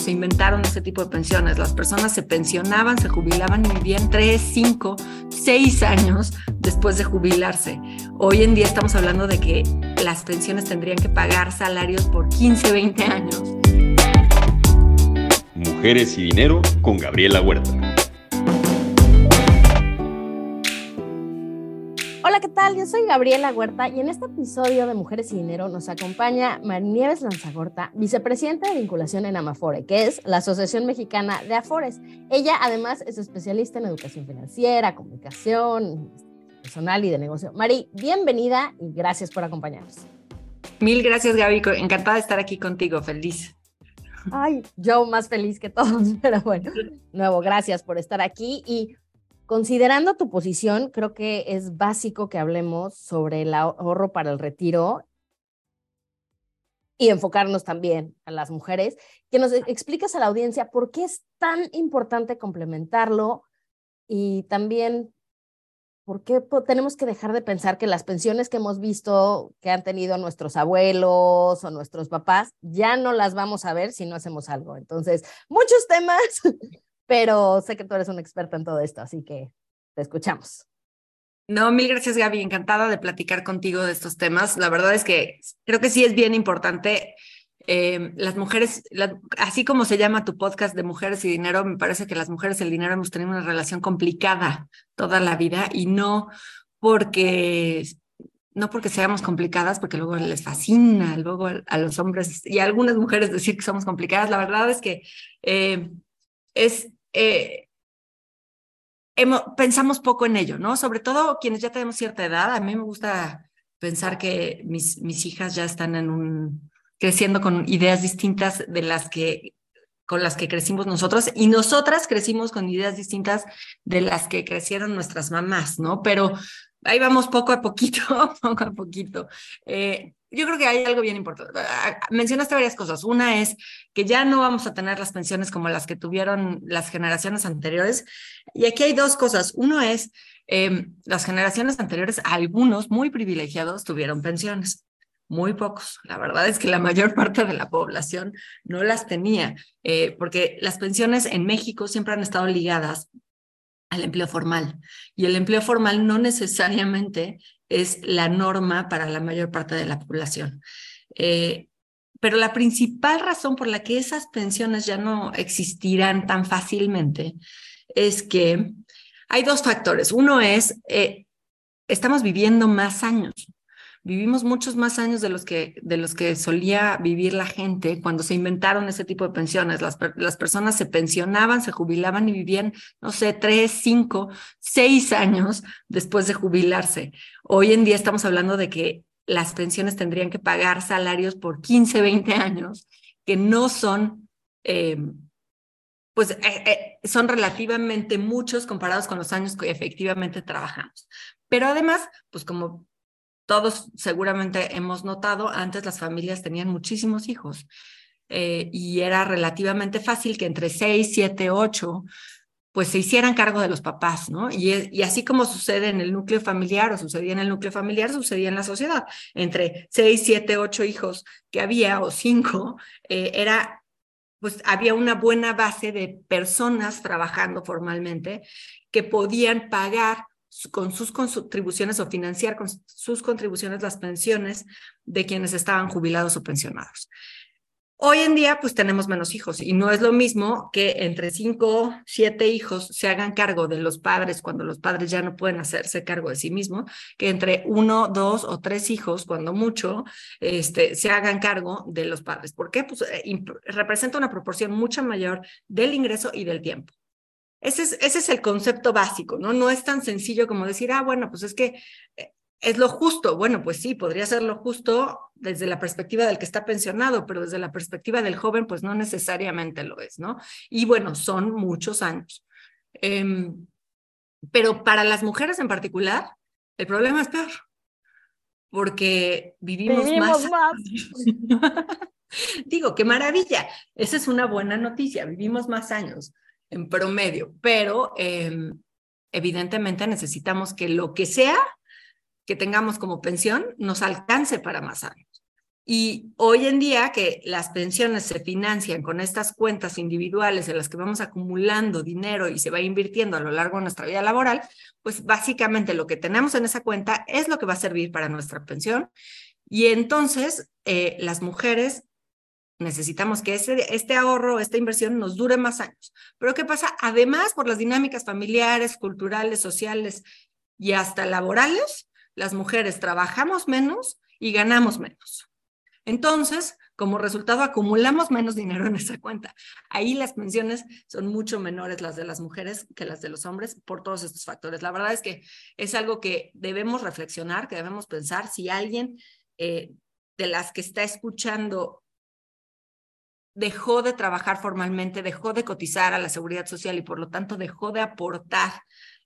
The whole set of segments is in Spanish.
se inventaron ese tipo de pensiones. Las personas se pensionaban, se jubilaban y vivían 3, 5, 6 años después de jubilarse. Hoy en día estamos hablando de que las pensiones tendrían que pagar salarios por 15, 20 años. Mujeres y Dinero con Gabriela Huerta. Tal? Yo soy Gabriela Huerta y en este episodio de Mujeres y Dinero nos acompaña Marnieves Lanzagorta, vicepresidenta de vinculación en Amafore, que es la Asociación Mexicana de Afores. Ella además es especialista en educación financiera, comunicación personal y de negocio. Mari, bienvenida y gracias por acompañarnos. Mil gracias, Gaby. Encantada de estar aquí contigo. Feliz. Ay, yo más feliz que todos, pero bueno, nuevo, gracias por estar aquí y Considerando tu posición, creo que es básico que hablemos sobre el ahorro para el retiro y enfocarnos también a las mujeres, que nos expliques a la audiencia por qué es tan importante complementarlo y también por qué tenemos que dejar de pensar que las pensiones que hemos visto que han tenido nuestros abuelos o nuestros papás ya no las vamos a ver si no hacemos algo. Entonces, muchos temas, pero sé que tú eres una experta en todo esto, así que te escuchamos. No, mil gracias Gaby, encantada de platicar contigo de estos temas. La verdad es que creo que sí es bien importante. Eh, las mujeres, así como se llama tu podcast de mujeres y dinero, me parece que las mujeres y el dinero hemos tenido una relación complicada toda la vida y no porque no porque seamos complicadas, porque luego les fascina, luego a los hombres y a algunas mujeres decir que somos complicadas. La verdad es que eh, es eh, pensamos poco en ello, ¿no? Sobre todo quienes ya tenemos cierta edad. A mí me gusta pensar que mis, hijas ya están creciendo con ideas distintas de las que con las que crecimos nosotros y nosotras crecimos con ideas distintas de las que crecieron nuestras mamás, ¿no? Pero ahí vamos poco a poquito, poco a poquito. Eh, yo creo que hay algo bien importante. Ah, mencionaste varias cosas. Una es que ya no vamos a tener las pensiones como las que tuvieron las generaciones anteriores. Y aquí hay dos cosas. Uno es, em, las generaciones anteriores, algunos muy privilegiados tuvieron pensiones. Muy pocos. La verdad es que la mayor parte de la población no las tenía, eh, porque las pensiones en México siempre han estado ligadas al empleo formal. Y el empleo formal no necesariamente es la norma para la mayor parte de la población. Eh, pero la principal razón por la que esas pensiones ya no existirán tan fácilmente es que hay dos factores. Uno es, eh, estamos viviendo más años vivimos muchos más años de los que, de los que solía vivir la gente cuando se inventaron ese tipo de pensiones. Las, las personas se pensionaban, se jubilaban y vivían, no sé, tres, cinco, seis años después de jubilarse. Hoy en día estamos hablando de que las pensiones tendrían que pagar salarios por 15, 20 años, que no son... Eh, pues eh, eh, son relativamente muchos comparados con los años que efectivamente trabajamos. Pero además, pues como todos seguramente hemos notado, antes las familias tenían muchísimos hijos eh, y era relativamente fácil que entre seis, siete, ocho, pues se hicieran cargo de los papás, ¿no? Y, y, así como sucede en el núcleo familiar o sucedía en el núcleo familiar, sucedía en la sociedad. Entre seis, siete, ocho hijos que había o cinco, eh, era, pues había una buena base de personas trabajando formalmente que podían pagar con sus contribuciones o financiar con sus contribuciones las pensiones de quienes estaban jubilados o pensionados. Hoy en día, pues tenemos menos hijos y no es lo mismo que entre cinco, siete hijos se hagan cargo de los padres cuando los padres ya no pueden hacerse cargo de sí mismos, que entre uno, dos o tres hijos, cuando mucho, este, se hagan cargo de los padres. ¿Por qué? Pues eh, representa una proporción mucho mayor del ingreso y del tiempo. Ese es, ese es el concepto básico, ¿no? No es tan sencillo como decir, ah, bueno, pues es que eh, es lo justo. Bueno, pues sí, podría ser lo justo desde la perspectiva del que está pensionado, pero desde la perspectiva del joven, pues no necesariamente lo es, ¿no? Y bueno, son muchos años. Em, pero para las mujeres en particular, el problema es peor, porque vivimos, vivimos más. Digo, qué maravilla. Esa es una buena noticia, vivimos más años en promedio, pero em, evidentemente necesitamos que lo que sea que tengamos como pensión nos alcance para más años. Y hoy en día que las pensiones se financian con estas cuentas individuales en las que vamos acumulando dinero y se va invirtiendo a lo largo de nuestra vida laboral, pues básicamente lo que tenemos en esa cuenta es lo que va a servir para nuestra pensión. Y entonces eh, las mujeres necesitamos que ese, este ahorro, esta inversión nos dure más años. Pero ¿qué pasa? Además, por las dinámicas familiares, culturales, sociales y hasta laborales, las mujeres trabajamos menos y ganamos menos. Entonces, como resultado, acumulamos menos dinero en esa cuenta. Ahí las pensiones son mucho menores las de las mujeres que las de los hombres por todos estos factores. La verdad es que es algo que debemos reflexionar, que debemos pensar. Si alguien eh, de las que está escuchando dejó de trabajar formalmente, dejó de cotizar a la seguridad social y por lo tanto dejó de aportar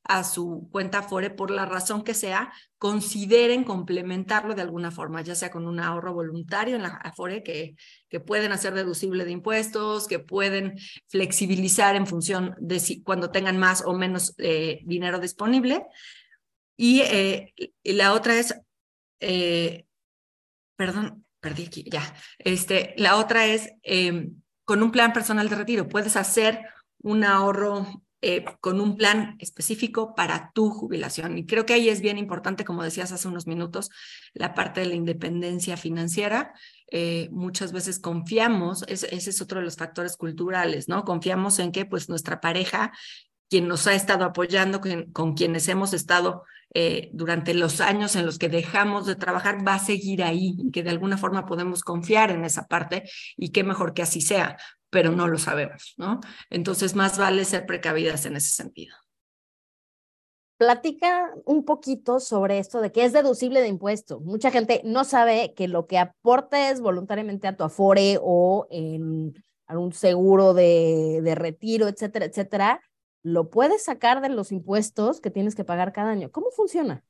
a su cuenta Afore por la razón que sea, consideren complementarlo de alguna forma, ya sea con un ahorro voluntario en la Afore que, que pueden hacer deducible de impuestos, que pueden flexibilizar en función de si cuando tengan más o menos eh, dinero disponible. Y, eh, la otra es, eh, perdón, perdí aquí, ya. Este, la otra es em, con un plan personal de retiro, puedes hacer un ahorro eh, con un plan específico para tu jubilación. Y creo que ahí es bien importante, como decías hace unos minutos, la parte de la independencia financiera. Eh, muchas veces confiamos, ese, es otro de los factores culturales, ¿no? Confiamos en que pues nuestra pareja, quien nos ha estado apoyando, con, quienes hemos estado eh, durante los años en los que dejamos de trabajar, va a seguir ahí y que de alguna forma podemos confiar en esa parte y qué mejor que así sea pero no lo sabemos, ¿no? Entonces, más vale ser precavidas en ese sentido. Platica un poquito sobre esto de que es deducible de impuesto. Mucha gente no sabe que lo que aportes voluntariamente a tu Afore o en algún seguro de, de retiro, etcétera, etcétera, lo puedes sacar de los impuestos que tienes que pagar cada año. ¿Cómo funciona?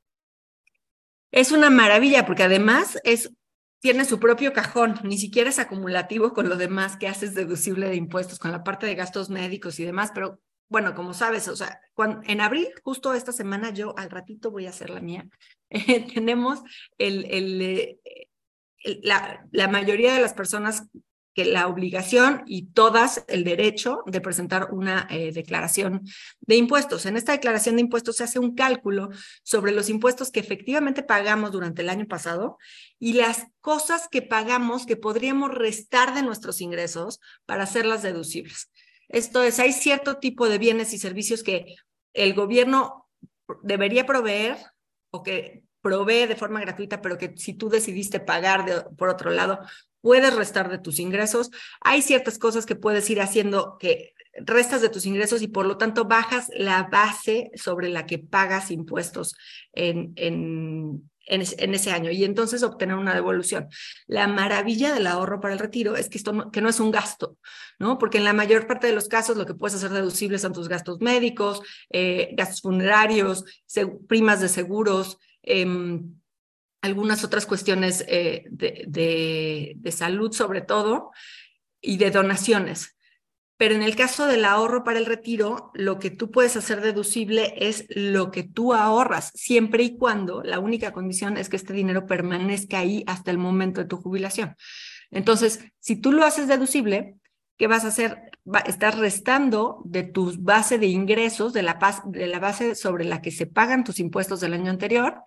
Es una maravilla porque además es tiene su propio cajón, ni siquiera es acumulativo con lo demás que haces deducible de impuestos, con la parte de gastos médicos y demás, pero bueno, como sabes, o sea, en abril, justo esta semana, yo al ratito voy a hacer la mía, tenemos el, el, eh, la, la mayoría de las personas que la obligación y todas el derecho de presentar una eh, declaración de impuestos. En esta declaración de impuestos se hace un cálculo sobre los impuestos que efectivamente pagamos durante el año pasado y las cosas que pagamos que podríamos restar de nuestros ingresos para hacerlas deducibles. Esto es, hay cierto tipo de bienes y servicios que el gobierno debería proveer o que provee de forma gratuita, pero que si tú decidiste pagar por otro lado, puedes restar de tus ingresos. Hay ciertas cosas que puedes ir haciendo que restas de tus ingresos y por lo tanto bajas la base sobre la que pagas impuestos en, en, en, ese año y entonces obtener una devolución. La maravilla del ahorro para el retiro es que esto no, que no es un gasto, ¿no? Porque en la mayor parte de los casos lo que puedes hacer deducibles son tus gastos médicos, eh, gastos funerarios, primas de seguros, em, algunas otras cuestiones eh, de, de, salud sobre todo y de donaciones. Pero en el caso del ahorro para el retiro, lo que tú puedes hacer deducible es lo que tú ahorras, siempre y cuando la única condición es que este dinero permanezca ahí hasta el momento de tu jubilación. Entonces, si tú lo haces deducible, ¿qué vas a hacer? estás restando de tu base de ingresos, de la, de la base sobre la que se pagan tus impuestos del año anterior,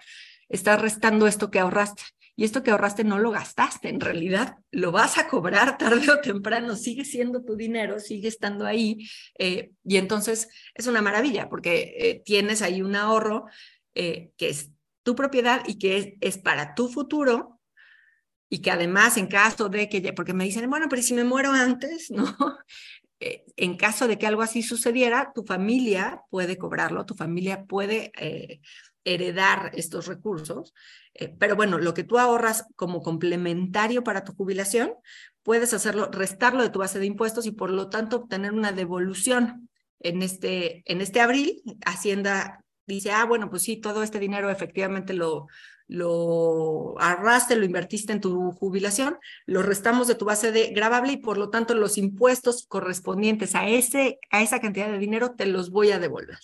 estás restando esto que ahorraste. Y esto que ahorraste no lo gastaste, en realidad lo vas a cobrar tarde o temprano, sigue siendo tu dinero, sigue estando ahí. Eh, y entonces es una maravilla porque eh, tienes ahí un ahorro eh, que es tu propiedad y que es, es, para tu futuro y que además en caso de que, porque me dicen, bueno, pero si me muero antes, ¿no? en caso de que algo así sucediera, tu familia puede cobrarlo, tu familia puede heredar estos recursos. Eh, pero bueno, lo que tú ahorras como complementario para tu jubilación, puedes hacerlo, restarlo de tu base de impuestos y por lo tanto obtener una devolución. En este, en este abril, Hacienda dice, ah, bueno, pues sí, todo este dinero efectivamente lo, lo ahorraste, lo invertiste en tu jubilación, lo restamos de tu base de grabable y por lo tanto los impuestos correspondientes a, ese, a esa cantidad de dinero te los voy a devolver.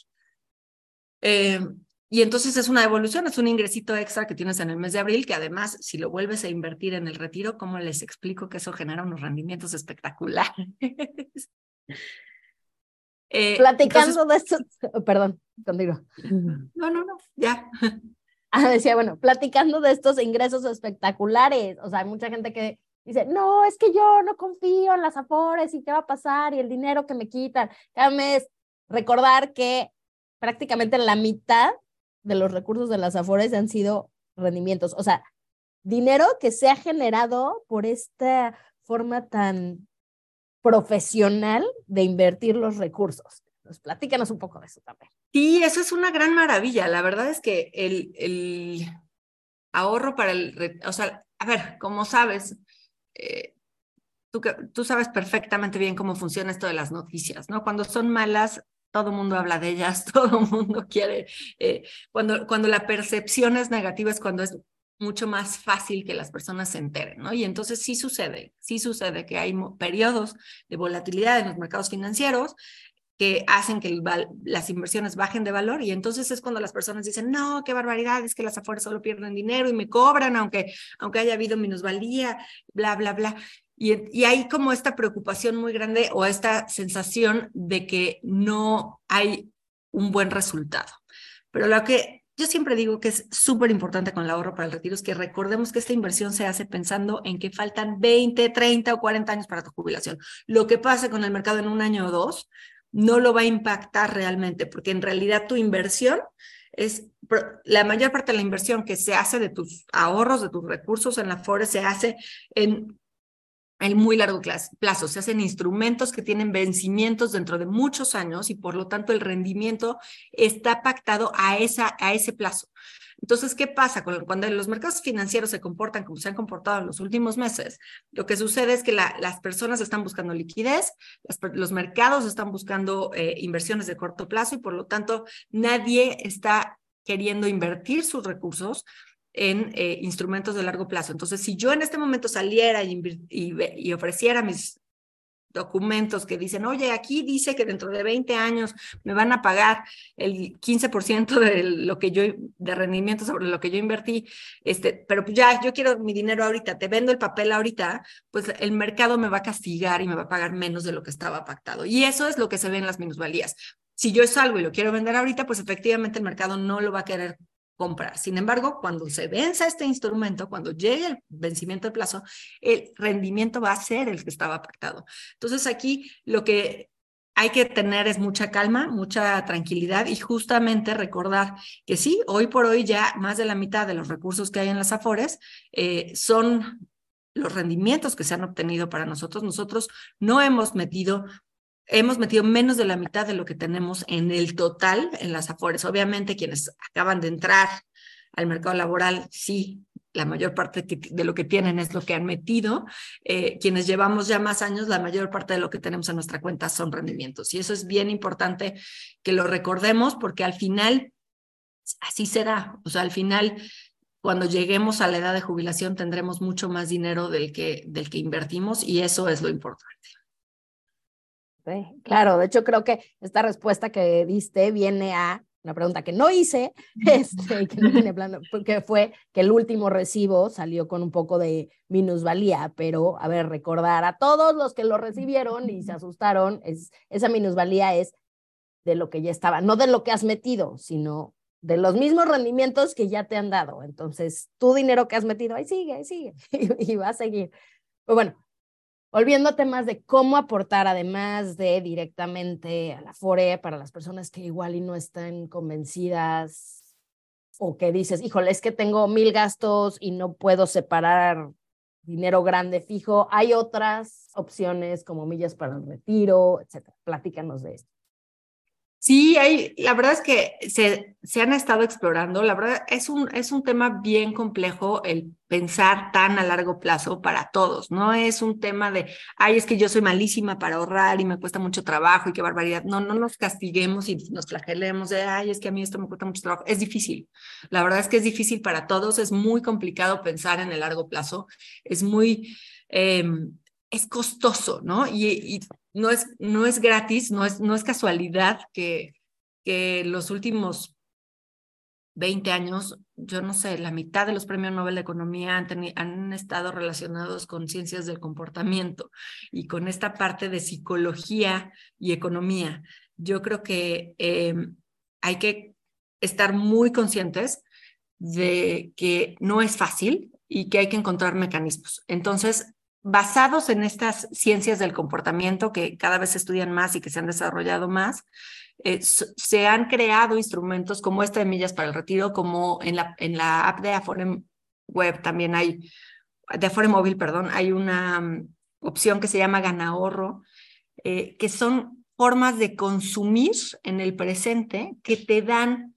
Eh, y entonces es una evolución, es un ingresito extra que tienes en el mes de abril, que además, si lo vuelves a invertir en el retiro, ¿cómo les explico que eso genera unos rendimientos espectaculares? eh, Platicando de esto, perdón, contigo. No, no, no, ya. Ah, decía, bueno, platicando de estos ingresos espectaculares, o sea, hay mucha gente que dice, no, es que yo no confío en las afores y qué va a pasar y el dinero que me quitan cada mes. Recordar que prácticamente la mitad de los recursos de las afores han sido rendimientos, o sea, dinero que se ha generado por esta forma tan profesional de invertir los recursos. Pues platícanos un poco de eso también. Sí, eso es una gran maravilla. La verdad es que el, el ahorro para el, o sea, a ver, como sabes, eh, tú, tú sabes perfectamente bien cómo funciona esto de las noticias, ¿no? Cuando son malas, todo el mundo habla de ellas, todo el mundo quiere, eh, cuando, cuando la percepción es negativa es cuando es mucho más fácil que las personas se enteren, ¿no? Y entonces sí sucede, sí sucede que hay periodos de volatilidad en los mercados financieros que hacen que las inversiones bajen de valor y entonces es cuando las personas dicen, no, qué barbaridad, es que las afueras solo pierden dinero y me cobran aunque, aunque haya habido minusvalía, bla, bla, bla. Y, hay como esta preocupación muy grande o esta sensación de que no hay un buen resultado. Pero lo que yo siempre digo que es súper importante con el ahorro para el retiro es que recordemos que esta inversión se hace pensando en que faltan 20, 30 o 40 años para tu jubilación. Lo que pase con el mercado en un año o dos no lo va a impactar realmente, porque en realidad tu inversión es la mayor parte de la inversión que se hace de tus ahorros, de tus recursos en la FORE, se hace en el muy largo plazo. Se hacen instrumentos que tienen vencimientos dentro de muchos años y por lo tanto el rendimiento está pactado a, esa, a ese plazo. Entonces, ¿qué pasa? Cuando los mercados financieros se comportan como se han comportado en los últimos meses, lo que sucede es que las personas están buscando liquidez, los mercados están buscando eh, inversiones de corto plazo y por lo tanto nadie está queriendo invertir sus recursos en eh, instrumentos de largo plazo. Entonces, si yo en este momento saliera y, ofreciera mis documentos que dicen, oye, aquí dice que dentro de 20 años me van a pagar el 15% de lo que yo, de rendimiento sobre lo que yo invertí, este, pero pues ya, yo quiero mi dinero ahorita, te vendo el papel ahorita, pues el mercado me va a castigar y me va a pagar menos de lo que estaba pactado. Y eso es lo que se ve en las minusvalías. Si yo salgo y lo quiero vender ahorita, pues efectivamente el mercado no lo va a querer comprar. Sin embargo, cuando se venza este instrumento, cuando llegue el vencimiento de plazo, el rendimiento va a ser el que estaba pactado. Entonces aquí lo que hay que tener es mucha calma, mucha tranquilidad y justamente recordar que sí, hoy por hoy ya más de la mitad de los recursos que hay en las AFORES eh, son los rendimientos que se han obtenido para nosotros. Nosotros no hemos metido hemos metido menos de la mitad de lo que tenemos en el total en las Afores. Obviamente quienes acaban de entrar al mercado laboral, sí, la mayor parte de lo que tienen es lo que han metido. Eh, quienes llevamos ya más años, la mayor parte de lo que tenemos en nuestra cuenta son rendimientos. Y eso es bien importante que lo recordemos porque al final así será. O sea, al final, cuando lleguemos a la edad de jubilación, tendremos mucho más dinero del que, del que invertimos y eso es lo importante. Claro, de hecho creo que esta respuesta que diste viene a una pregunta que no hice, este, que no tiene plano, porque fue que el último recibo salió con un poco de minusvalía, pero a ver, recordar a todos los que lo recibieron y se asustaron, es, esa minusvalía es de lo que ya estaba, no de lo que has metido, sino de los mismos rendimientos que ya te han dado. Entonces, tu dinero que has metido, ahí sigue, ahí sigue, y, y va a seguir. Pues bueno, Volviendo a temas de cómo aportar, además de directamente a la FORE, para las personas que igual y no están convencidas o que dices, híjole, es que tengo mil gastos y no puedo separar dinero grande fijo. Hay otras opciones como millas para el retiro, etcétera. Platícanos de esto. Sí, hay, la verdad es que se, se, han estado explorando. La verdad es un, es un tema bien complejo el pensar tan a largo plazo para todos. No es un tema de, ay, es que yo soy malísima para ahorrar y me cuesta mucho trabajo y qué barbaridad. No, no nos castiguemos y nos flagelemos de, ay, es que a mí esto me cuesta mucho trabajo. Es difícil. La verdad es que es difícil para todos. Es muy complicado pensar en el largo plazo. Es muy... Em, es costoso, ¿no? Y, no, es, no es gratis, no es, no es casualidad que, que los últimos 20 años, yo no sé, la mitad de los premios Nobel de Economía han, han estado relacionados con ciencias del comportamiento y con esta parte de psicología y economía. Yo creo que em, hay que estar muy conscientes de que no es fácil y que hay que encontrar mecanismos. Entonces, basados en estas ciencias del comportamiento que cada vez se estudian más y que se han desarrollado más, eh, se han creado instrumentos como esta de millas para el retiro, como en la, en la app de Afore Web también hay, de Afore Móvil, perdón, hay una mm, opción que se llama Ganahorro, eh, que son formas de consumir en el presente que te dan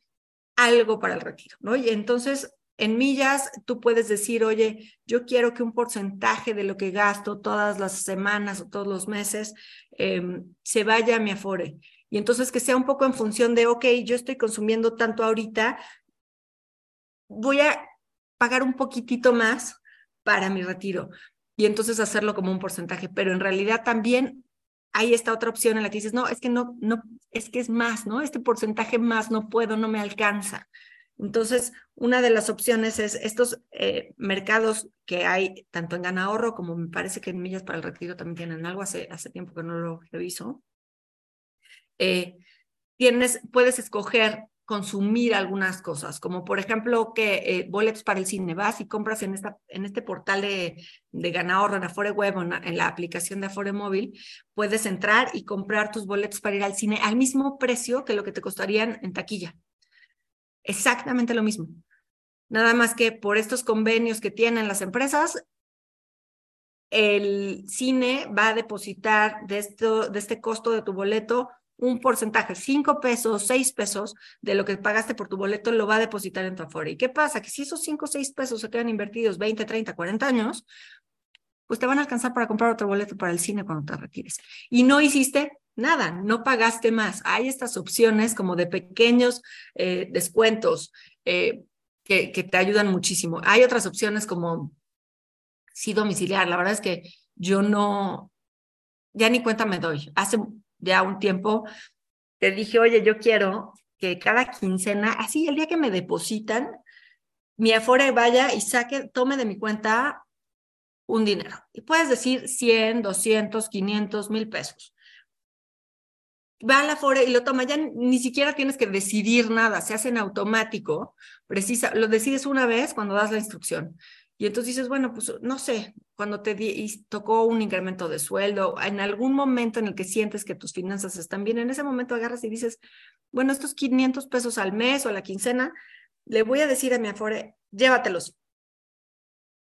algo para el retiro, ¿no? Y entonces en millas, tú puedes decir, oye, yo quiero que un porcentaje de lo que gasto todas las semanas o todos los meses em, se vaya a mi Afore. Y entonces que sea un poco en función de, ok, yo estoy consumiendo tanto ahorita, voy a pagar un poquitito más para mi retiro. Y entonces hacerlo como un porcentaje. Pero en realidad también hay esta otra opción en la que dices, no, es que no, no, es que es más, ¿no? Este porcentaje más no puedo, no me alcanza. Entonces, una de las opciones es estos eh, mercados que hay tanto en Ganahorro como me parece que en Millas para el Retiro también tienen algo, hace, tiempo que no lo reviso. Eh, tienes, puedes escoger consumir algunas cosas, como por ejemplo que eh, boletos para el cine, vas y compras en, esta, en este portal de, de Ganahorro, en Afore Web o en, la aplicación de Afore Móvil, puedes entrar y comprar tus boletos para ir al cine al mismo precio que lo que te costarían en taquilla exactamente lo mismo. Nada más que por estos convenios que tienen las empresas, el cine va a depositar de, esto, de este costo de tu boleto un porcentaje, cinco pesos, seis pesos de lo que pagaste por tu boleto, lo va a depositar en tu Afore. ¿Y qué pasa? Que si esos cinco o seis pesos se quedan invertidos 20, 30, 40 años, pues te van a alcanzar para comprar otro boleto para el cine cuando te retires. Y no hiciste nada, no pagaste más. Hay estas opciones como de pequeños eh, descuentos eh, que, te ayudan muchísimo. Hay otras opciones como sí domiciliar. La verdad es que yo no, ya ni cuenta me doy. Hace ya un tiempo te dije, oye, yo quiero que cada quincena, así el día que me depositan, mi Afore vaya y saque, tome de mi cuenta un dinero. Y puedes decir 100, 200, 500, mil pesos va a la Afore y lo toma, ya ni siquiera tienes que decidir nada, se hace en automático, precisa, lo decides una vez cuando das la instrucción. Y entonces dices, bueno, pues no sé, cuando te tocó un incremento de sueldo, en algún momento en el que sientes que tus finanzas están bien, en ese momento agarras y dices, bueno, estos 500 pesos al mes o la quincena, le voy a decir a mi Afore, llévatelos.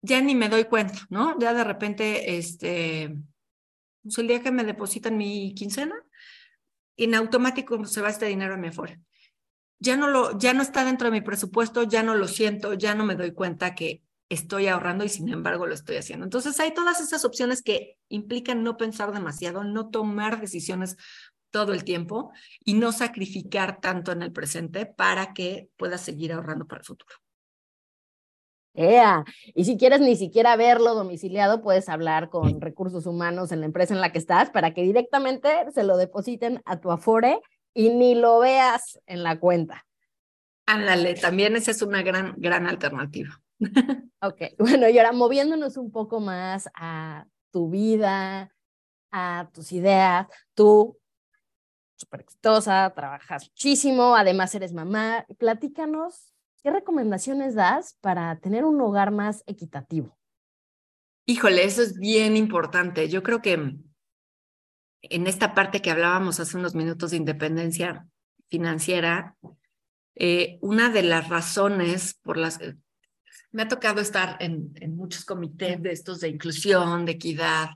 Ya ni me doy cuenta, ¿no? Ya de repente, este, pues el día que me depositan mi quincena, en automático se va este dinero a mi Afore. Ya no, lo, ya no está dentro de mi presupuesto, ya no lo siento, ya no me doy cuenta que estoy ahorrando y sin embargo lo estoy haciendo. Entonces hay todas esas opciones que implican no pensar demasiado, no tomar decisiones todo el tiempo y no sacrificar tanto en el presente para que puedas seguir ahorrando para el futuro. Y si quieres ni siquiera verlo domiciliado, puedes hablar con recursos humanos en la empresa en la que estás para que directamente se lo depositen a tu Afore y ni lo veas en la cuenta. Ándale, también esa es una gran, gran alternativa. ok, bueno, y ahora moviéndonos un poco más a tu vida, a tus ideas, tú súper exitosa, trabajas muchísimo, además eres mamá, platícanos ¿Qué recomendaciones das para tener un hogar más equitativo? Híjole, eso es bien importante. Yo creo que en esta parte que hablábamos hace unos minutos de independencia financiera, eh, una de las razones por las que me ha tocado estar en, muchos comités de estos de inclusión, de equidad,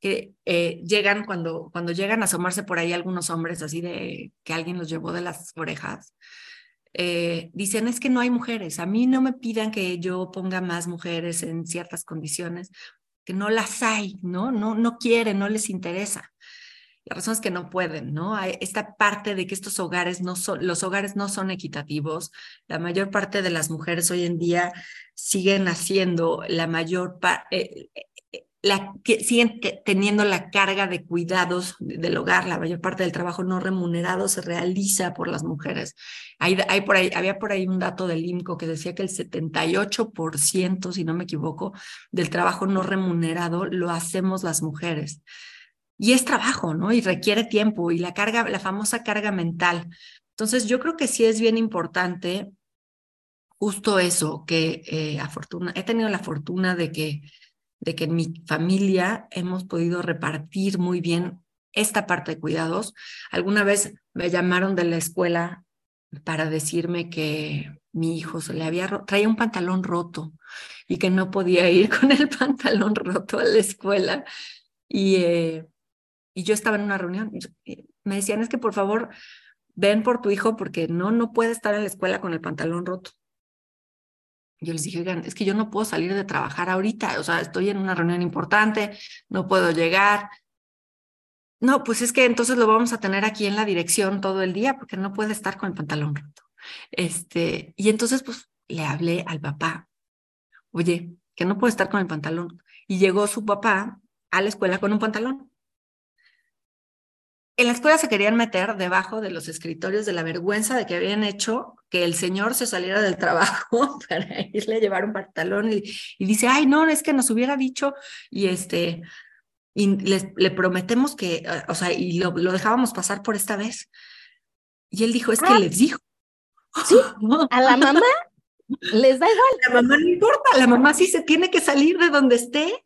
que eh, llegan cuando, cuando llegan a asomarse por ahí algunos hombres así de que alguien los llevó de las orejas eh, dicen es que no hay mujeres. A mí no me pidan que yo ponga más mujeres en ciertas condiciones, que no las hay, ¿no? No, no quieren, no les interesa. La razón es que no pueden, ¿no? Esta parte de que estos hogares no son, los hogares no son equitativos. La mayor parte de las mujeres hoy en día siguen haciendo la mayor parte, eh, la, siguen teniendo la carga de cuidados del hogar, la mayor parte del trabajo no remunerado se realiza por las mujeres. Hay, hay por ahí, había por ahí un dato del IMCO que decía que el 78%, si no me equivoco, del trabajo no remunerado lo hacemos las mujeres. Y es trabajo, ¿no? Y requiere tiempo y la carga, la famosa carga mental. Entonces, yo creo que sí es bien importante justo eso, que eh, he tenido la fortuna de que de que en mi familia hemos podido repartir muy bien esta parte de cuidados. Alguna vez me llamaron de la escuela para decirme que mi hijo se le había traía un pantalón roto y que no podía ir con el pantalón roto a la escuela. Y, eh, y yo estaba en una reunión. Me decían, es que por favor, ven por tu hijo porque no, no puede estar en la escuela con el pantalón roto. Yo les dije, oigan, es que yo no puedo salir de trabajar ahorita, o sea, estoy en una reunión importante, no puedo llegar. No, pues es que entonces lo vamos a tener aquí en la dirección todo el día porque no puede estar con el pantalón roto. Este, y entonces pues le hablé al papá, oye, que no puede estar con el pantalón. Y llegó su papá a la escuela con un pantalón. En la escuela se querían meter debajo de los escritorios de la vergüenza de que habían hecho que el señor se saliera del trabajo para irle a llevar un pantalón y, dice, ay, no, es que nos hubiera dicho y este, y le prometemos que, ah, o sea, y lo, dejábamos pasar por esta vez. Y él dijo, es que ah. les dijo. Sí, a la mamá les da igual. La mamá no importa, la mamá sí se tiene que salir de donde esté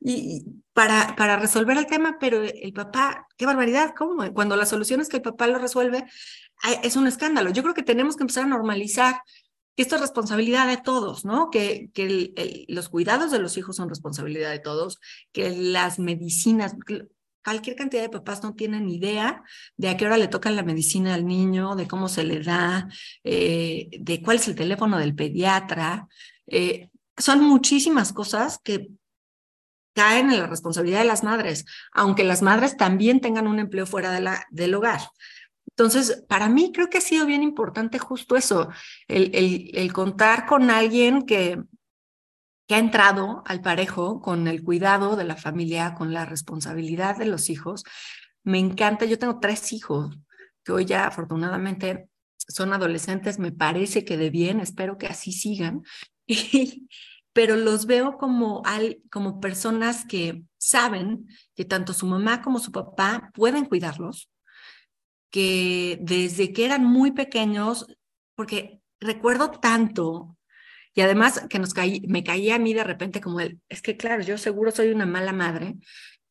y, para, para resolver el tema, pero el papá, qué barbaridad, ¿cómo? Cuando la solución es que el papá lo resuelve, es un escándalo. Yo creo que tenemos que empezar a normalizar que esto es responsabilidad de todos, ¿no? Que, que los cuidados de los hijos son responsabilidad de todos, que las medicinas, cualquier cantidad de papás no tienen idea de a qué hora le tocan la medicina al niño, de cómo se le da, eh, de cuál es el teléfono del pediatra. Eh, son muchísimas cosas que caen en la responsabilidad de las madres, aunque las madres también tengan un empleo fuera de la, del hogar. Entonces, para mí creo que ha sido bien importante justo eso, el, el, contar con alguien que, que ha entrado al parejo con el cuidado de la familia, con la responsabilidad de los hijos. Me encanta, yo tengo tres hijos que hoy ya afortunadamente son adolescentes, me parece que de bien, espero que así sigan. Y, pero los veo como, al, como personas que saben que tanto su mamá como su papá pueden cuidarlos, que desde que eran muy pequeños, porque recuerdo tanto, y además que nos caí, me caía a mí de repente como el, es que claro, yo seguro soy una mala madre,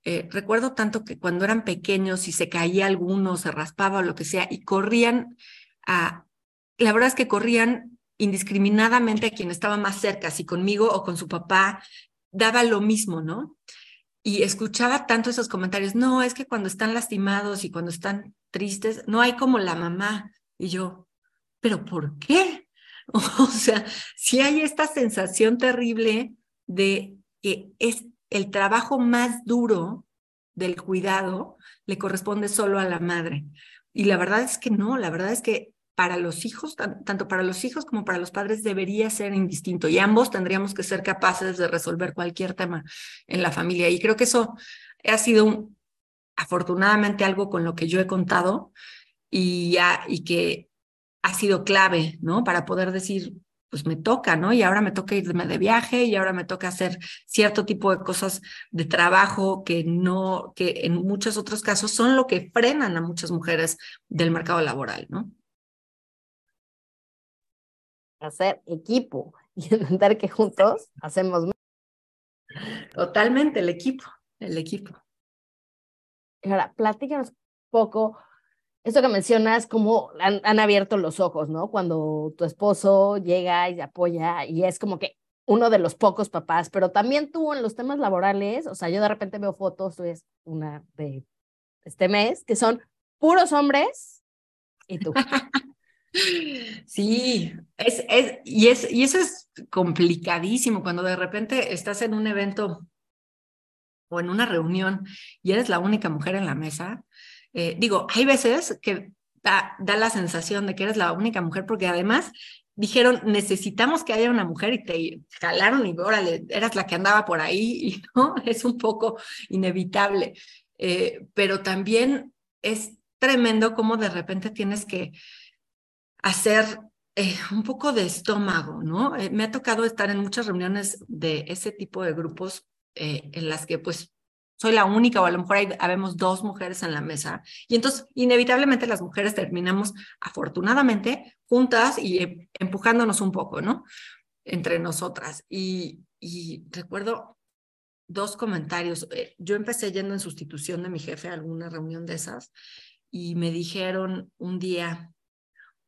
eh, recuerdo tanto que cuando eran pequeños y se caía alguno, se raspaba o lo que sea, y corrían a, la verdad es que corrían indiscriminadamente a quien estaba más cerca, si conmigo o con su papá, daba lo mismo, ¿no? Y escuchaba tanto esos comentarios, no, es que cuando están lastimados y cuando están tristes, no hay como la mamá. Y yo, ¿pero por qué? O sea, si hay esta sensación terrible de que es el trabajo más duro del cuidado, le corresponde solo a la madre. Y la verdad es que no, la verdad es que para los hijos, tanto para los hijos como para los padres, debería ser indistinto y ambos tendríamos que ser capaces de resolver cualquier tema en la familia. Y creo que eso ha sido afortunadamente algo con lo que yo he contado y, que ha sido clave. Para poder decir, pues me toca. Y ahora me toca irme de viaje y ahora me toca hacer cierto tipo de cosas de trabajo que no, que en muchos otros casos son lo que frenan a muchas mujeres del mercado laboral, ¿no? Hacer equipo y entender que juntos hacemos más. Totalmente, el equipo, el equipo. Ahora, platícanos un poco, esto que mencionas, cómo han, han, abierto los ojos, ¿no? Cuando tu esposo llega y te apoya y es como que uno de los pocos papás, pero también tú en los temas laborales, o sea, yo de repente veo fotos, tú es una de este mes, que son puros hombres y tú. Sí, es, es, y, es, y eso es complicadísimo cuando de repente estás en un evento o en una reunión y eres la única mujer en la mesa. Eh, digo, hay veces que da, da, la sensación de que eres la única mujer porque además dijeron, necesitamos que haya una mujer y te jalaron y órale, eras la que andaba por ahí y no, es un poco inevitable. Eh, pero también es tremendo cómo de repente tienes que hacer eh, un poco de estómago, ¿no? Eh, me ha tocado estar en muchas reuniones de ese tipo de grupos en las que pues soy la única o a lo mejor hay, habemos dos mujeres en la mesa. Y entonces, inevitablemente las mujeres terminamos, afortunadamente, juntas y em, empujándonos un poco, ¿no? Entre nosotras. Y, y recuerdo dos comentarios. Eh, yo empecé yendo en sustitución de mi jefe a alguna reunión de esas y me dijeron un día,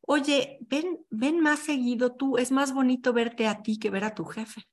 oye, ven, ven más seguido tú, es más bonito verte a ti que ver a tu jefe.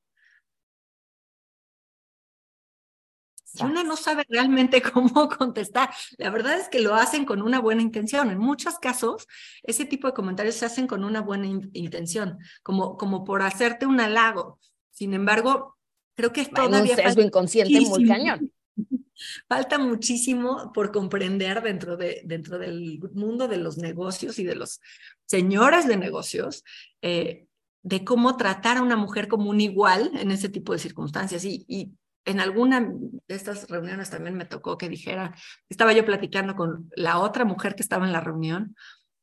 Y una no sabe realmente cómo contestar. La verdad es que lo hacen con una buena intención. En muchos casos, ese tipo de comentarios se hacen con una buena intención, como, como por hacerte un halago. Sin embargo, creo que es todavía... Sesgo inconsciente muy cañón. Falta muchísimo por comprender dentro, de, dentro del mundo de los negocios y de los señores de negocios, eh, de cómo tratar a una mujer como un igual en ese tipo de circunstancias. Y, y en alguna de estas reuniones también me tocó que dijera, estaba yo platicando con la otra mujer que estaba en la reunión,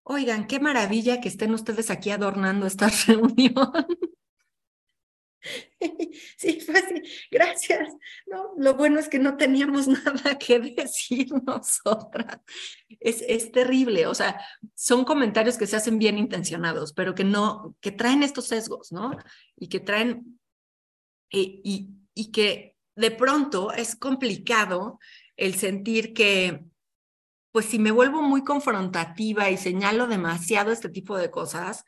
oigan, qué maravilla que estén ustedes aquí adornando esta reunión. Sí, fácil, gracias. No, lo bueno es que no teníamos nada que decir nosotras. Es, es terrible, o sea, son comentarios que se hacen bien intencionados, pero que no, que traen estos sesgos, ¿no? Y que traen, y, y, y que de pronto es complicado el sentir que, pues si me vuelvo muy confrontativa y señalo demasiado este tipo de cosas,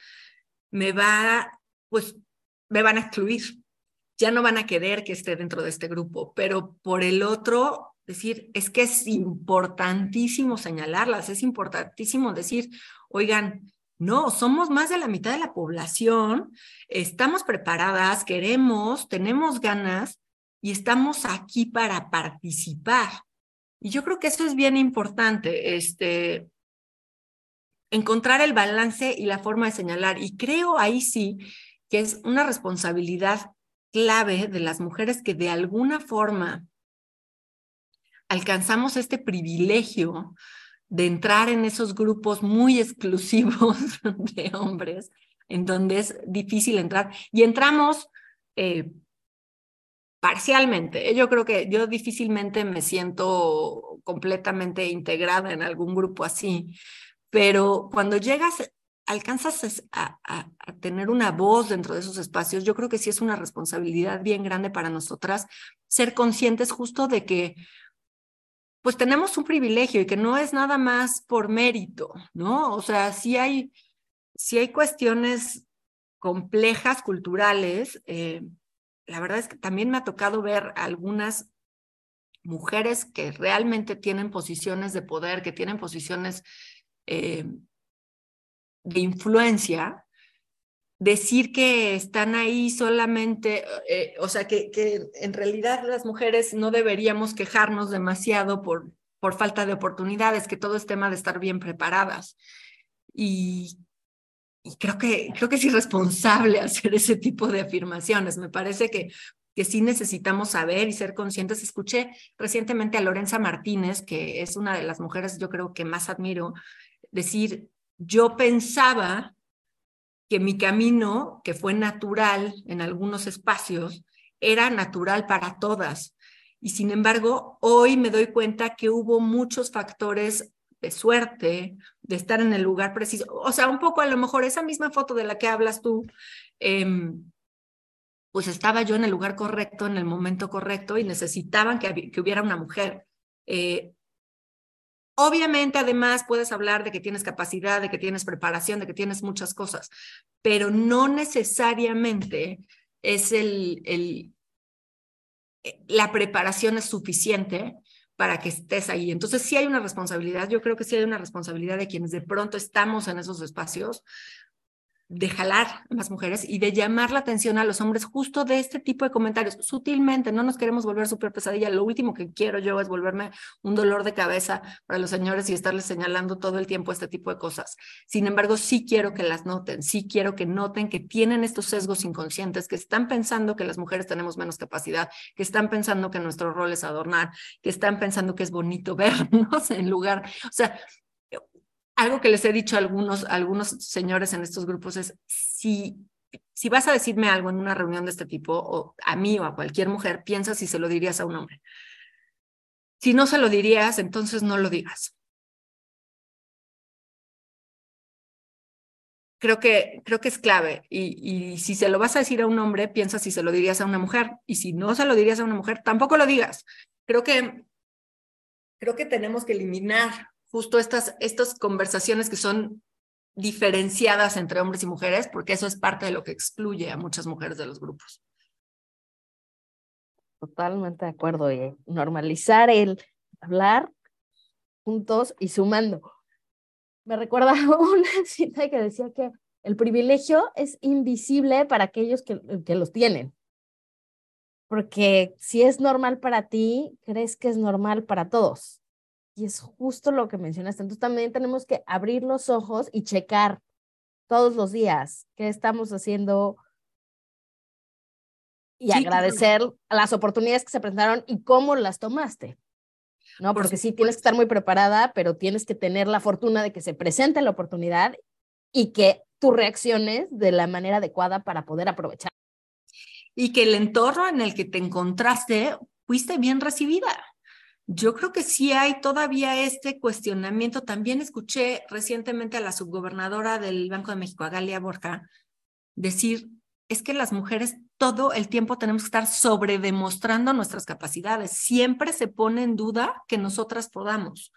me va, pues me van a excluir. Ya no van a querer que esté dentro de este grupo, pero por el otro, decir, es que es importantísimo señalarlas, es importantísimo decir, oigan, no, somos más de la mitad de la población, estamos preparadas, queremos, tenemos ganas, y estamos aquí para participar. Y yo creo que eso es bien importante, este, encontrar el balance y la forma de señalar. Y creo ahí sí que es una responsabilidad clave de las mujeres que de alguna forma alcanzamos este privilegio de entrar en esos grupos muy exclusivos de hombres, en donde es difícil entrar. Y entramos eh, Parcialmente. Yo creo que yo difícilmente me siento completamente integrada en algún grupo así, pero cuando llegas, alcanzas a, tener una voz dentro de esos espacios, yo creo que sí es una responsabilidad bien grande para nosotras ser conscientes justo de que pues tenemos un privilegio y que no es nada más por mérito, ¿no? O sea, sí hay, sí hay cuestiones complejas culturales. Eh, la verdad es que también me ha tocado ver algunas mujeres que realmente tienen posiciones de poder, que tienen posiciones eh, de influencia, decir que están ahí solamente, eh, o sea, que, que, en realidad las mujeres no deberíamos quejarnos demasiado por, por falta de oportunidades, que todo es tema de estar bien preparadas. Y creo que, creo que es irresponsable hacer ese tipo de afirmaciones. Me parece que, que sí necesitamos saber y ser conscientes. Escuché recientemente a Lorenza Martínez, que es una de las mujeres yo creo que más admiro, decir, yo pensaba que mi camino, que fue natural en algunos espacios, era natural para todas. Y sin embargo, hoy me doy cuenta que hubo muchos factores de suerte, de estar en el lugar preciso. O sea, un poco a lo mejor esa misma foto de la que hablas tú, em, pues estaba yo en el lugar correcto, en el momento correcto y necesitaban que, hubiera una mujer. Eh, obviamente, además, puedes hablar de que tienes capacidad, de que tienes preparación, de que tienes muchas cosas, pero no necesariamente es el, eh, la preparación es suficiente para que estés ahí. Entonces sí hay una responsabilidad, yo creo que sí hay una responsabilidad de quienes de pronto estamos en esos espacios de jalar a las mujeres y de llamar la atención a los hombres justo de este tipo de comentarios. Sutilmente, no nos queremos volver súper pesadilla. Lo último que quiero yo es volverme un dolor de cabeza para los señores y estarles señalando todo el tiempo este tipo de cosas. Sin embargo, sí quiero que las noten, sí quiero que noten que tienen estos sesgos inconscientes, que están pensando que las mujeres tenemos menos capacidad, que están pensando que nuestro rol es adornar, que están pensando que es bonito vernos en lugar, o sea, algo que les he dicho a algunos, algunos señores en estos grupos es, si, si vas a decirme algo en una reunión de este tipo, o a mí o a cualquier mujer, piensa si se lo dirías a un hombre. Si no se lo dirías, entonces no lo digas. Creo que, creo que es clave. Y, y si se lo vas a decir a un hombre, piensa si se lo dirías a una mujer. Y si no se lo dirías a una mujer, tampoco lo digas. Creo que, creo que tenemos que eliminar justo estas, estas conversaciones que son diferenciadas entre hombres y mujeres, porque eso es parte de lo que excluye a muchas mujeres de los grupos. Totalmente de acuerdo. Y normalizar el hablar juntos y sumando. Me recuerda una cita que decía que el privilegio es invisible para aquellos que, que los tienen. Porque si es normal para ti, crees que es normal para todos. Y es justo lo que mencionaste. Entonces también tenemos que abrir los ojos y checar todos los días qué estamos haciendo y agradecer las oportunidades que se presentaron y cómo las tomaste. ¿no? Porque sí, tienes que estar muy preparada, pero tienes que tener la fortuna de que se presente la oportunidad y que tú reacciones de la manera adecuada para poder aprovechar. Y que el entorno en el que te encontraste fuiste bien recibida. Yo creo que sí hay todavía este cuestionamiento. También escuché recientemente a la subgobernadora del Banco de México, Galia Borja, decir, es que las mujeres todo el tiempo tenemos que estar sobredemostrando nuestras capacidades. Siempre se pone en duda que nosotras podamos.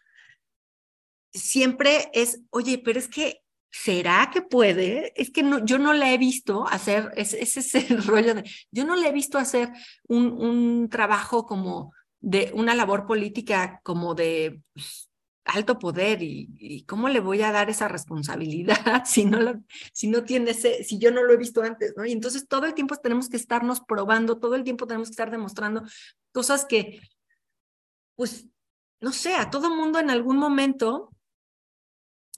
Siempre es, oye, pero es que, ¿será que puede? Es que no, yo no le he visto hacer, ese es ese rollo de, yo no le he visto hacer un, un trabajo como de una labor política como de pues, alto poder y, cómo le voy a dar esa responsabilidad si no, si no tiene ese, si yo no lo he visto antes, ¿no? Y entonces todo el tiempo tenemos que estarnos probando, todo el tiempo tenemos que estar demostrando cosas que, pues, no sé, a todo mundo en algún momento,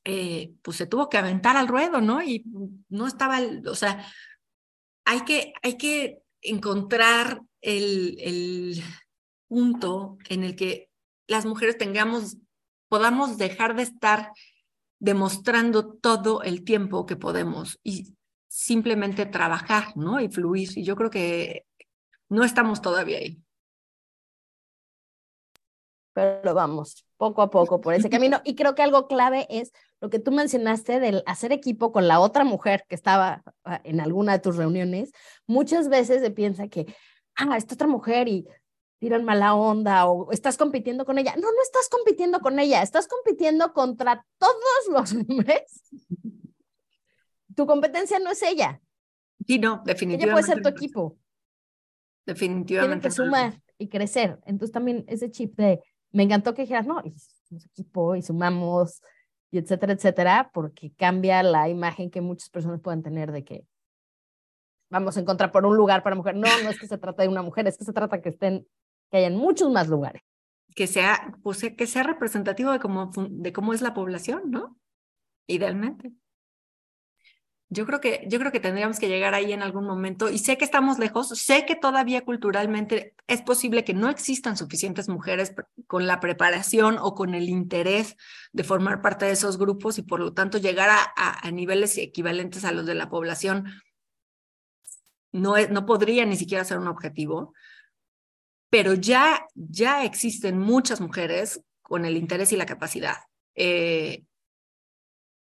eh, pues se tuvo que aventar al ruedo, ¿no? Y no estaba, o sea, hay que, hay que encontrar el punto en el que las mujeres tengamos, podamos dejar de estar demostrando todo el tiempo que podemos y simplemente trabajar, ¿no? Y fluir. Y yo creo que no estamos todavía ahí. Pero vamos, poco a poco por ese camino. Y creo que algo clave es lo que tú mencionaste del hacer equipo con la otra mujer que estaba ah, en alguna de tus reuniones. Muchas veces se piensa que, ah, esta otra mujer y tiran mala onda o estás compitiendo con ella. No, no estás compitiendo con ella, estás compitiendo contra todos los hombres. Tu competencia no es ella. Sí, no, definitivamente. Ella puede ser tu equipo. Definitivamente. Tienen que sumar y crecer. Entonces también ese chip de, me encantó que dijeras, no, es equipo y sumamos y etcétera, etcétera, porque cambia la imagen que muchas personas pueden tener de que vamos a encontrar por un lugar para mujer. No, no es que se trata de una mujer, es que se trata que estén que haya en muchos más lugares. Que sea, pues, que sea representativo de cómo, de cómo es la población, ¿no? Idealmente. Yo creo que yo creo que tendríamos que llegar ahí en algún momento y sé que estamos lejos, sé que todavía culturalmente es posible que no existan suficientes mujeres con la preparación o con el interés de formar parte de esos grupos y por lo tanto llegar a, a, niveles equivalentes a los de la población no, es, no podría ni siquiera ser un objetivo, pero ya, ya existen muchas mujeres con el interés y la capacidad. Eh,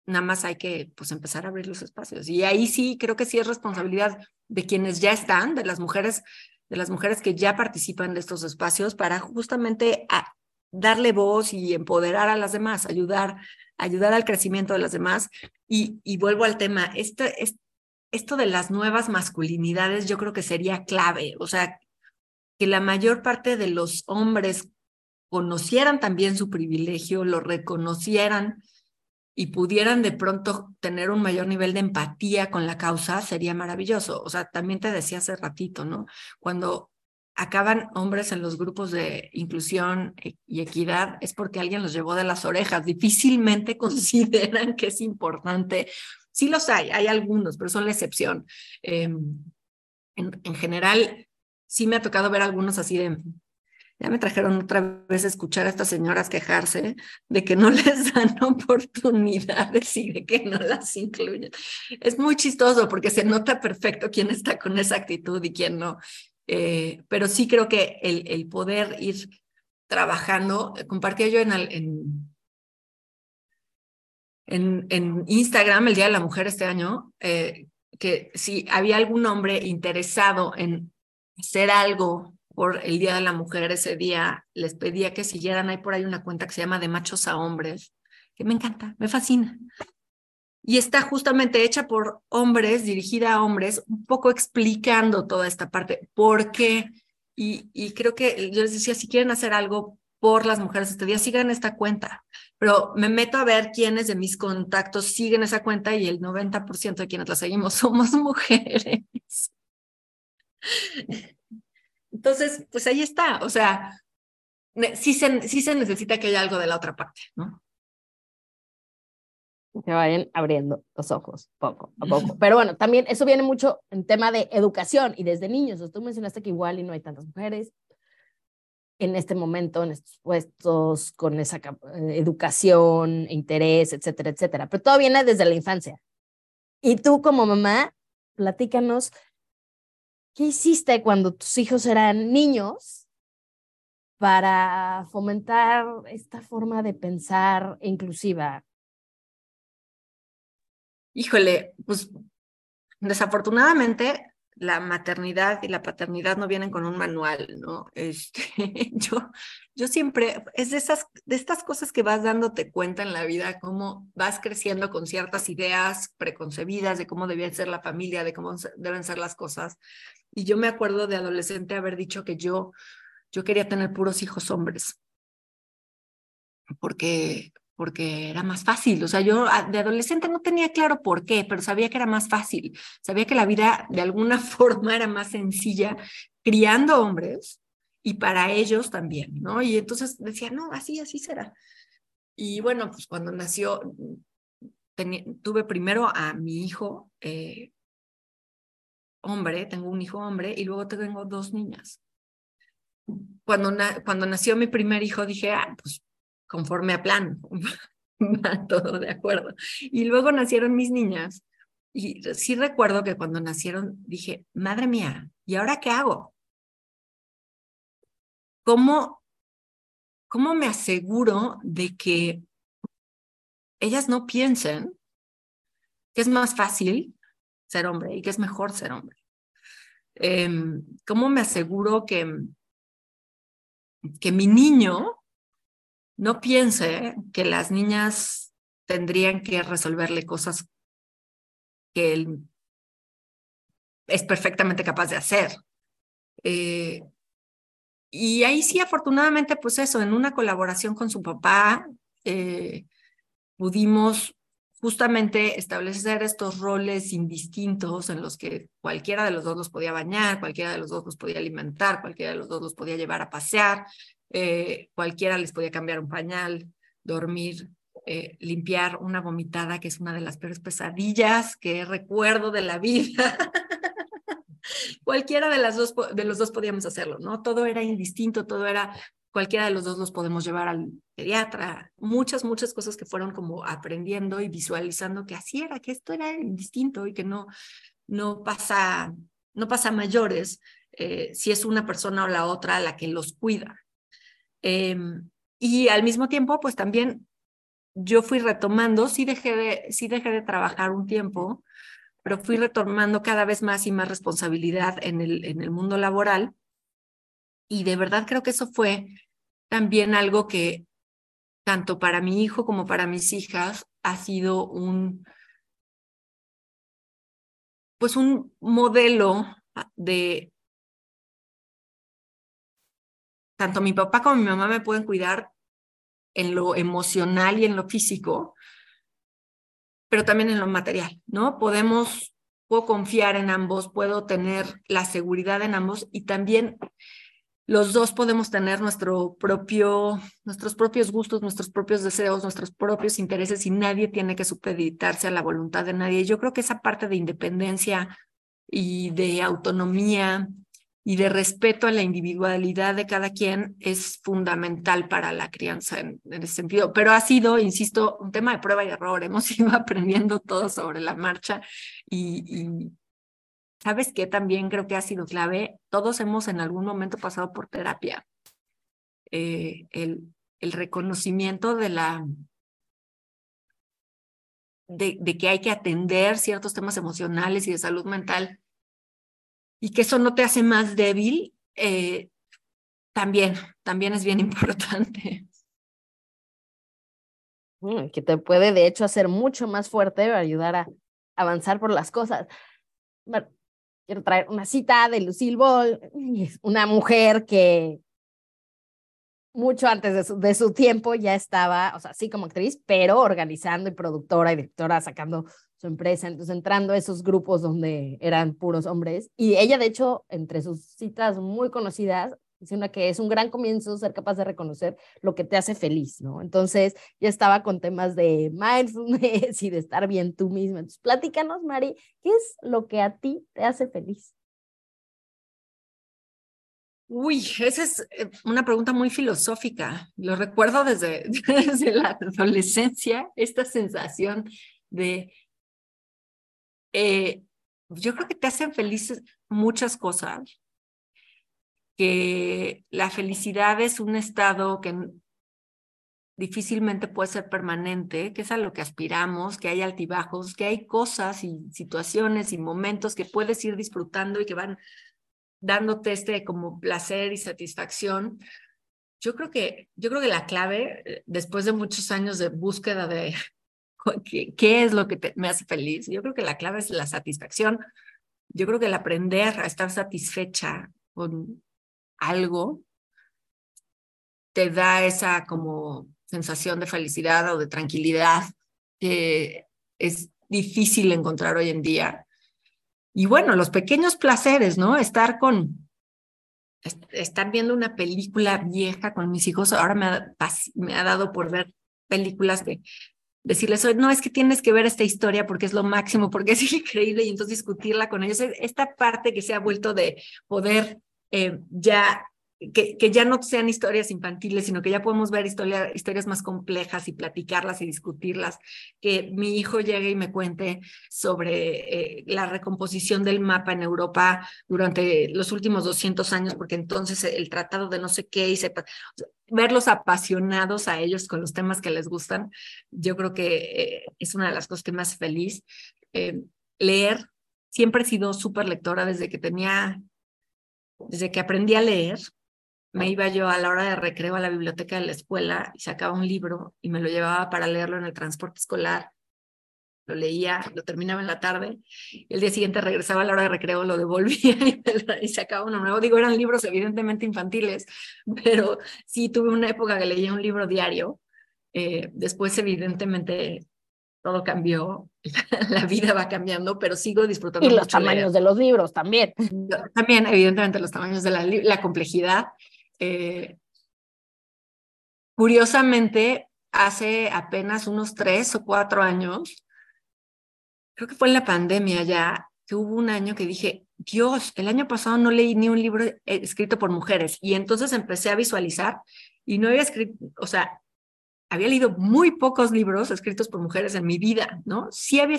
nada más hay que pues, empezar a abrir los espacios. Y ahí sí, creo que sí es responsabilidad de quienes ya están, de las mujeres, de las mujeres que ya participan de estos espacios para justamente a darle voz y empoderar a las demás, ayudar, ayudar al crecimiento de las demás. Y, vuelvo al tema, este, esto de las nuevas masculinidades yo creo que sería clave. O sea, que la mayor parte de los hombres conocieran también su privilegio, lo reconocieran y pudieran de pronto tener un mayor nivel de empatía con la causa, sería maravilloso. O sea, también te decía hace ratito, ¿no? Cuando acaban hombres en los grupos de inclusión e, y equidad es porque alguien los llevó de las orejas. Difícilmente consideran que es importante. Sí los hay, hay algunos, pero son la excepción. Em, en, en general, sí me ha tocado ver algunos así de, ya me trajeron otra vez a escuchar a estas señoras quejarse de que no les dan oportunidades y de que no las incluyen. Es muy chistoso porque se nota perfecto quién está con esa actitud y quién no. Eh, pero sí creo que el, el poder ir trabajando, compartía yo en, en, en, Instagram el Día de la Mujer este año, eh, que si había algún hombre interesado en hacer algo por el Día de la Mujer ese día, les pedía que siguieran. Hay por ahí una cuenta que se llama De Machos a Hombres, que me encanta, me fascina. Y está justamente hecha por hombres, dirigida a hombres, un poco explicando toda esta parte, por qué. Y, y creo que yo les decía, si quieren hacer algo por las mujeres este día, sigan esta cuenta. Pero me meto a ver quiénes de mis contactos siguen esa cuenta y el 90% de quienes la seguimos somos mujeres. Entonces, pues ahí está, o sea, sí se, sí se necesita que haya algo de la otra parte, ¿no? Que vayan abriendo los ojos poco a poco. Pero bueno, también eso viene mucho en tema de educación y desde niños. Tú mencionaste que igual y no hay tantas mujeres en este momento, en estos puestos, con esa eh, educación, interés, etcétera, etcétera. Pero todo viene desde la infancia. Y tú como mamá, platícanos ¿Qué hiciste cuando tus hijos eran niños para fomentar esta forma de pensar inclusiva? Híjole, pues desafortunadamente la maternidad y la paternidad no vienen con un manual, ¿no? Este, yo, yo siempre, es de, esas, de estas cosas que vas dándote cuenta en la vida, cómo vas creciendo con ciertas ideas preconcebidas de cómo debía ser la familia, de cómo deben ser las cosas. Y yo me acuerdo de adolescente haber dicho que yo, yo quería tener puros hijos hombres, porque, porque era más fácil. O sea, yo de adolescente no tenía claro por qué, pero sabía que era más fácil. Sabía que la vida de alguna forma era más sencilla criando hombres y para ellos también, ¿no? Y entonces decía, no, así, así será. Y bueno, pues cuando nació, tuve primero a mi hijo, eh, hombre, tengo un hijo hombre y luego tengo dos niñas. Cuando, cuando nació mi primer hijo dije, ah, pues conforme a plan, todo de acuerdo. Y luego nacieron mis niñas y sí recuerdo que cuando nacieron dije, madre mía, ¿y ahora qué hago? ¿Cómo, cómo me aseguro de que ellas no piensen que es más fácil ser hombre y que es mejor ser hombre. Em, ¿Cómo me aseguro que, que mi niño no piense que las niñas tendrían que resolverle cosas que él es perfectamente capaz de hacer? Eh, y ahí sí, afortunadamente, pues eso, en una colaboración con su papá, eh, pudimos justamente establecer estos roles indistintos en los que cualquiera de los dos los podía bañar, cualquiera de los dos los podía alimentar, cualquiera de los dos los podía llevar a pasear, eh, cualquiera les podía cambiar un pañal, dormir, eh, limpiar una vomitada, que es una de las peores pesadillas que recuerdo de la vida. cualquiera de, las dos, de los dos podíamos hacerlo, ¿no? Todo era indistinto, todo era cualquiera de los dos los podemos llevar al pediatra, muchas, muchas cosas que fueron como aprendiendo y visualizando que así era, que esto era distinto y que no, no pasa, no pasa mayores eh, si es una persona o la otra la que los cuida. Em, y al mismo tiempo, pues también yo fui retomando, sí dejé de, sí dejé de trabajar un tiempo, pero fui retomando cada vez más y más responsabilidad en el, en el mundo laboral. Y de verdad creo que eso fue también algo que tanto para mi hijo como para mis hijas ha sido un, pues un modelo de tanto mi papá como mi mamá me pueden cuidar en lo emocional y en lo físico, pero también en lo material, ¿no? Podemos, puedo confiar en ambos, puedo tener la seguridad en ambos y también los dos podemos tener nuestro propio, nuestros propios gustos, nuestros propios deseos, nuestros propios intereses y nadie tiene que supeditarse a la voluntad de nadie. Yo creo que esa parte de independencia y de autonomía y de respeto a la individualidad de cada quien es fundamental para la crianza en, ese sentido. Pero ha sido, insisto, un tema de prueba y error. Hemos ido aprendiendo todo sobre la marcha y, ¿sabes qué? También creo que ha sido clave. Todos hemos en algún momento pasado por terapia. Eh, el, el reconocimiento de la de, que hay que atender ciertos temas emocionales y de salud mental y que eso no te hace más débil, eh, también, también es bien importante. Mm, que te puede de hecho hacer mucho más fuerte ayudar a avanzar por las cosas. quiero traer una cita de Lucille Ball, una mujer que mucho antes de su, de su, tiempo ya estaba, o sea, sí como actriz, pero organizando y productora y directora, sacando su empresa, entonces entrando a esos grupos donde eran puros hombres. Y ella, de hecho, entre sus citas muy conocidas, dice una que es un gran comienzo ser capaz de reconocer lo que te hace feliz, ¿no? Entonces ya estaba con temas de mindfulness y de estar bien tú misma. Entonces, platícanos, Mari, ¿qué es lo que a ti te hace feliz? Uy, esa es eh, una pregunta muy filosófica. Lo recuerdo desde, desde la adolescencia, esta sensación de eh, yo creo que te hacen felices muchas cosas, que la felicidad es un estado que difícilmente puede ser permanente, que es a lo que aspiramos, que hay altibajos, que hay cosas y situaciones y momentos que puedes ir disfrutando y que van dándote este como placer y satisfacción. Yo creo que, yo creo que la clave, eh, después de muchos años de búsqueda de ¿Qué, es lo que me hace feliz? Yo creo que la clave es la satisfacción. Yo creo que el aprender a estar satisfecha con algo te da esa como sensación de felicidad o de tranquilidad que es difícil encontrar hoy en día. Y bueno, los pequeños placeres, ¿no? Estar con, estar viendo una película vieja con mis hijos, ahora me ha, me ha dado por ver películas que decirles, no, es que tienes que ver esta historia porque es lo máximo, porque es increíble y entonces discutirla con ellos. Esta parte que se ha vuelto de poder eh, ya que, que, ya no sean historias infantiles, sino que ya podemos ver historia, historias más complejas y platicarlas y discutirlas, que mi hijo llegue y me cuente sobre eh, la recomposición del mapa en Europa durante los últimos 200 años, porque entonces el tratado de no sé qué, y verlos apasionados a ellos con los temas que les gustan, yo creo que eh, es una de las cosas que hace feliz. Eh, leer, siempre he sido súper lectora desde que tenía, desde que aprendí a leer, me iba yo a la hora de recreo a la biblioteca de la escuela y sacaba un libro y me lo llevaba para leerlo en el transporte escolar. Lo leía, lo terminaba en la tarde. Y el día siguiente regresaba a la hora de recreo, lo devolvía y, sacaba uno nuevo. Digo, eran libros evidentemente infantiles, pero sí tuve una época que leía un libro diario. Eh, después, evidentemente, todo cambió, la vida va cambiando, pero sigo disfrutando. Y los tamaños de los libros también. También, evidentemente, los tamaños de la, la complejidad. Eh, curiosamente, hace apenas unos tres o cuatro años, creo que fue en la pandemia ya, que hubo un año que dije, Dios, el año pasado no leí ni un libro escrito por mujeres. Y entonces empecé a visualizar y no había escrito, o sea, había leído muy pocos libros escritos por mujeres en mi vida, ¿no? Sí había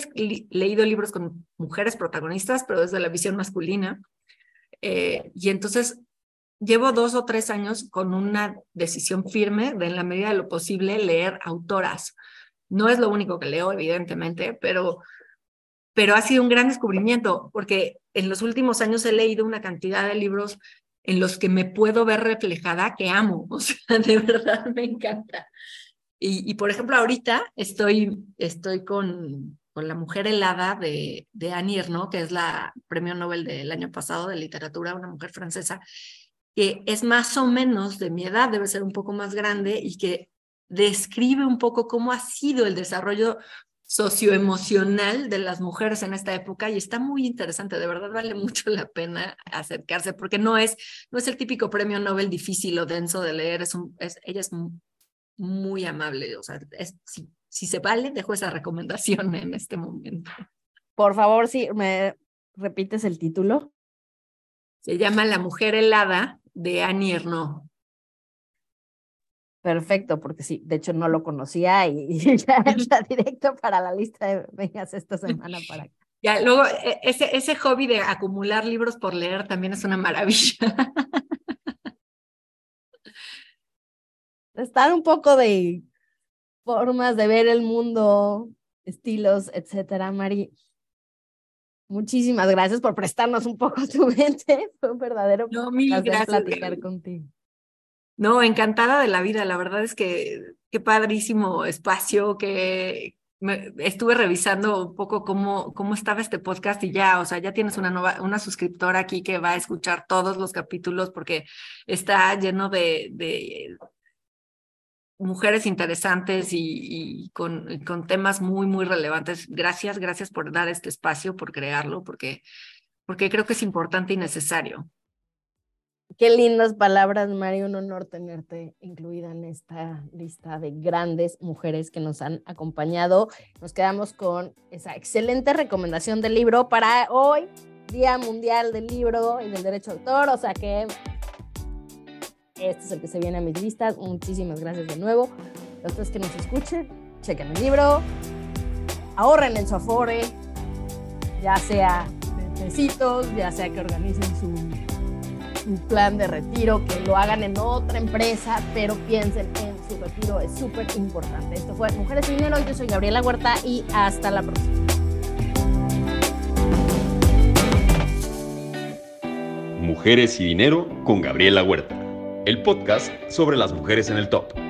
leído libros con mujeres protagonistas, pero desde la visión masculina. Eh, y entonces llevo dos o tres años con una decisión firme de, en la medida de lo posible, leer autoras. No es lo único que leo, evidentemente, pero, pero ha sido un gran descubrimiento, porque en los últimos años he leído una cantidad de libros en los que me puedo ver reflejada que amo. O sea, de verdad me encanta. Y, y por ejemplo, ahorita estoy, estoy con, con La Mujer Helada de, de Annie Ernaux, que es la premio Nobel del año pasado de literatura, una mujer francesa, que es más o menos de mi edad, debe ser un poco más grande y que describe un poco cómo ha sido el desarrollo socioemocional de las mujeres en esta época y está muy interesante, de verdad vale mucho la pena acercarse porque no es, no es el típico premio Nobel difícil o denso de leer, es un, es, ella es muy amable, o sea, es, si, si se vale, dejo esa recomendación en este momento. Por favor, si me repites el título. Se llama La mujer helada de Annie Ernaux. Perfecto, porque sí, de hecho no lo conocía y, ya está directo para la lista de vengas esta semana para acá. Ya, luego, e, ese, ese hobby de acumular libros por leer también es una maravilla. Están un poco de formas de ver el mundo, estilos, etcétera, Mari. Muchísimas gracias por prestarnos un poco tu mente. Fue un verdadero no, mil gracias. platicar contigo. No, encantada de la vida. La verdad es que qué padrísimo espacio, que estuve revisando un poco cómo, cómo estaba este podcast y ya, o sea, ya tienes una nueva, una suscriptora aquí que va a escuchar todos los capítulos porque está lleno de, de mujeres interesantes y, con, con, temas muy, muy relevantes. Gracias, gracias por dar este espacio, por crearlo, porque, porque creo que es importante y necesario. Qué lindas palabras, Mario. Un honor tenerte incluida en esta lista de grandes mujeres que nos han acompañado. Nos quedamos con esa excelente recomendación del libro para hoy, Día Mundial del Libro y del Derecho de Autor. O sea que este es el que se viene a mis listas. Muchísimas gracias de nuevo. Los tres que nos escuchen, chequen el libro, ahorren en su afore, ya sea de ya sea que organicen su un plan de retiro, que lo hagan en otra empresa, pero piensen en su retiro, es súper importante. Esto fue Mujeres y Dinero, yo soy Gabriela Huerta y hasta la próxima. Mujeres y Dinero con Gabriela Huerta, el podcast sobre las mujeres en el top.